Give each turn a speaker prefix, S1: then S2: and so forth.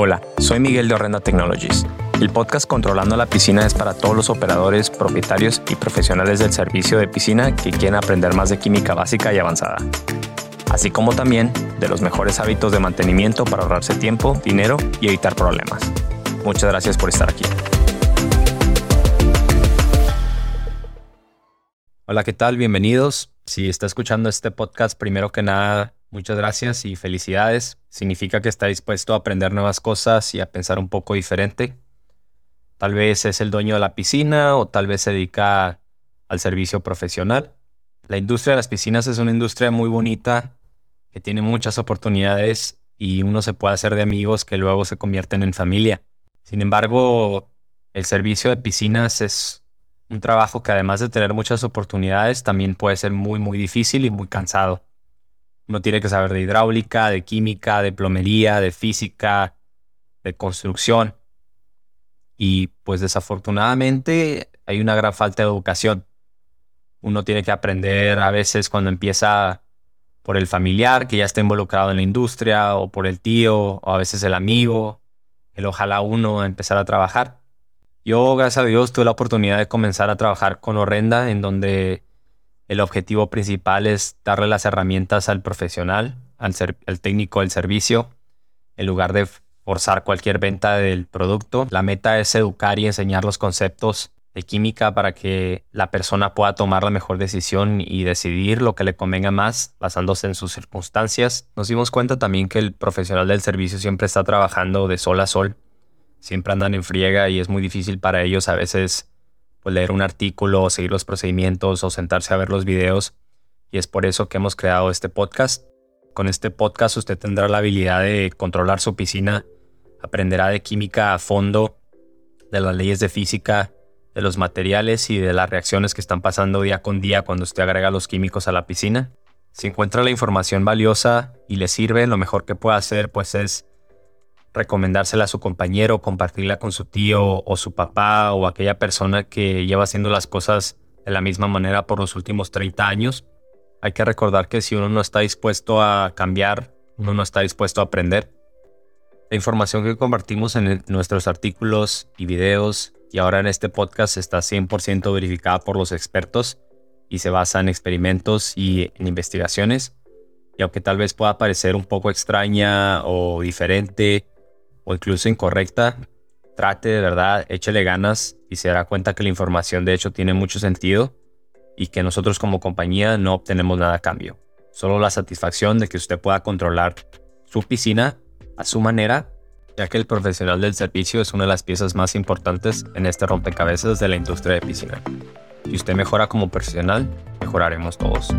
S1: Hola, soy Miguel de Horrenda Technologies. El podcast Controlando la Piscina es para todos los operadores, propietarios y profesionales del servicio de piscina que quieren aprender más de química básica y avanzada. Así como también de los mejores hábitos de mantenimiento para ahorrarse tiempo, dinero y evitar problemas. Muchas gracias por estar aquí. Hola, ¿qué tal? Bienvenidos. Si está escuchando este podcast, primero que nada, muchas gracias y felicidades. Significa que está dispuesto a aprender nuevas cosas y a pensar un poco diferente. Tal vez es el dueño de la piscina o tal vez se dedica al servicio profesional. La industria de las piscinas es una industria muy bonita que tiene muchas oportunidades y uno se puede hacer de amigos que luego se convierten en familia. Sin embargo, el servicio de piscinas es un trabajo que además de tener muchas oportunidades, también puede ser muy, muy difícil y muy cansado. Uno tiene que saber de hidráulica, de química, de plomería, de física, de construcción. Y pues desafortunadamente hay una gran falta de educación. Uno tiene que aprender a veces cuando empieza por el familiar que ya está involucrado en la industria o por el tío o a veces el amigo, el ojalá uno empezar a trabajar. Yo, gracias a Dios, tuve la oportunidad de comenzar a trabajar con Horrenda, en donde el objetivo principal es darle las herramientas al profesional, al, técnico del servicio, en lugar de forzar cualquier venta del producto. La meta es educar y enseñar los conceptos de química para que la persona pueda tomar la mejor decisión y decidir lo que le convenga más basándose en sus circunstancias. Nos dimos cuenta también que el profesional del servicio siempre está trabajando de sol a sol siempre andan en friega y es muy difícil para ellos a veces pues, leer un artículo seguir los procedimientos o sentarse a ver los videos. Y es por eso que hemos creado este podcast. Con este podcast usted tendrá la habilidad de controlar su piscina, aprenderá de química a fondo, de las leyes de física, de los materiales y de las reacciones que están pasando día con día cuando usted agrega los químicos a la piscina. Si encuentra la información valiosa y le sirve, lo mejor que puede hacer pues es recomendársela a su compañero, compartirla con su tío o su papá o aquella persona que lleva haciendo las cosas de la misma manera por los últimos 30 años. Hay que recordar que si uno no está dispuesto a cambiar, uno no está dispuesto a aprender. La información que compartimos en nuestros artículos y videos y ahora en este podcast está 100% verificada por los expertos y se basa en experimentos y en investigaciones. Y aunque tal vez pueda parecer un poco extraña o diferente o incluso incorrecta, trate de verdad, échele ganas y se dará cuenta que la información de hecho tiene mucho sentido y que nosotros como compañía no obtenemos nada a cambio. Solo la satisfacción de que usted pueda controlar su piscina a su manera, ya que el profesional del servicio es una de las piezas más importantes en este rompecabezas de la industria de piscina. Si usted mejora como profesional, mejoraremos todos.